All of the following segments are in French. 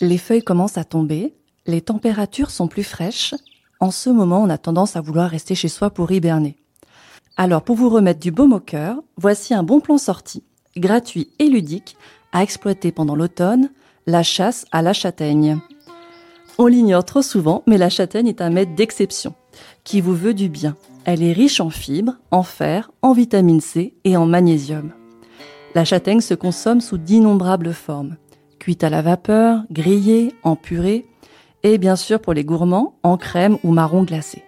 Les feuilles commencent à tomber, les températures sont plus fraîches. En ce moment, on a tendance à vouloir rester chez soi pour hiberner. Alors, pour vous remettre du baume au cœur, voici un bon plan sorti, gratuit et ludique, à exploiter pendant l'automne, la chasse à la châtaigne. On l'ignore trop souvent, mais la châtaigne est un maître d'exception, qui vous veut du bien. Elle est riche en fibres, en fer, en vitamine C et en magnésium. La châtaigne se consomme sous d'innombrables formes. Cuite à la vapeur, grillée, en purée, et bien sûr pour les gourmands, en crème ou marron glacé.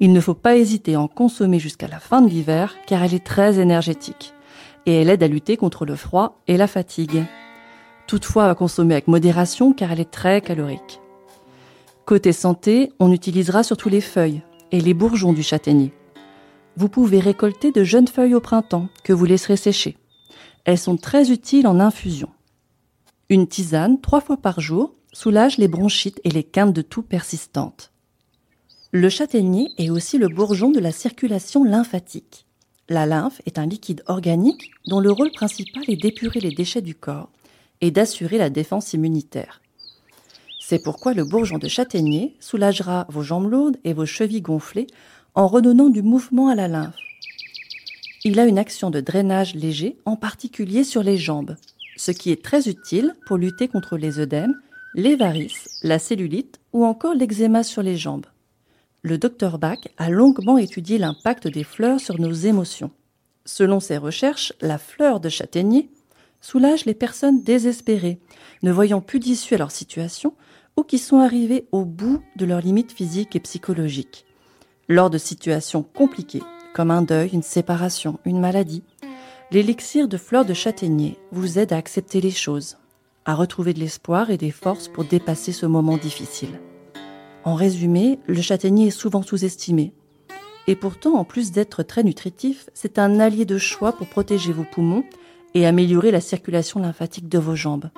Il ne faut pas hésiter à en consommer jusqu'à la fin de l'hiver car elle est très énergétique et elle aide à lutter contre le froid et la fatigue. Toutefois à consommer avec modération car elle est très calorique. Côté santé, on utilisera surtout les feuilles et les bourgeons du châtaignier. Vous pouvez récolter de jeunes feuilles au printemps que vous laisserez sécher. Elles sont très utiles en infusion. Une tisane trois fois par jour soulage les bronchites et les quintes de toux persistantes. Le châtaignier est aussi le bourgeon de la circulation lymphatique. La lymphe est un liquide organique dont le rôle principal est d'épurer les déchets du corps et d'assurer la défense immunitaire. C'est pourquoi le bourgeon de châtaignier soulagera vos jambes lourdes et vos chevilles gonflées en redonnant du mouvement à la lymphe. Il a une action de drainage léger, en particulier sur les jambes, ce qui est très utile pour lutter contre les œdèmes, les varices, la cellulite ou encore l'eczéma sur les jambes le docteur Bach a longuement étudié l'impact des fleurs sur nos émotions. Selon ses recherches, la fleur de châtaignier soulage les personnes désespérées, ne voyant plus d'issue à leur situation ou qui sont arrivées au bout de leurs limites physiques et psychologiques. Lors de situations compliquées, comme un deuil, une séparation, une maladie, l'élixir de fleurs de châtaignier vous aide à accepter les choses, à retrouver de l'espoir et des forces pour dépasser ce moment difficile. En résumé, le châtaignier est souvent sous-estimé. Et pourtant, en plus d'être très nutritif, c'est un allié de choix pour protéger vos poumons et améliorer la circulation lymphatique de vos jambes.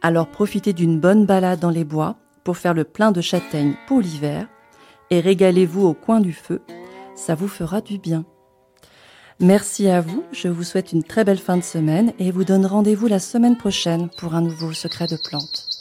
Alors profitez d'une bonne balade dans les bois pour faire le plein de châtaignes pour l'hiver et régalez-vous au coin du feu, ça vous fera du bien. Merci à vous, je vous souhaite une très belle fin de semaine et vous donne rendez-vous la semaine prochaine pour un nouveau secret de plantes.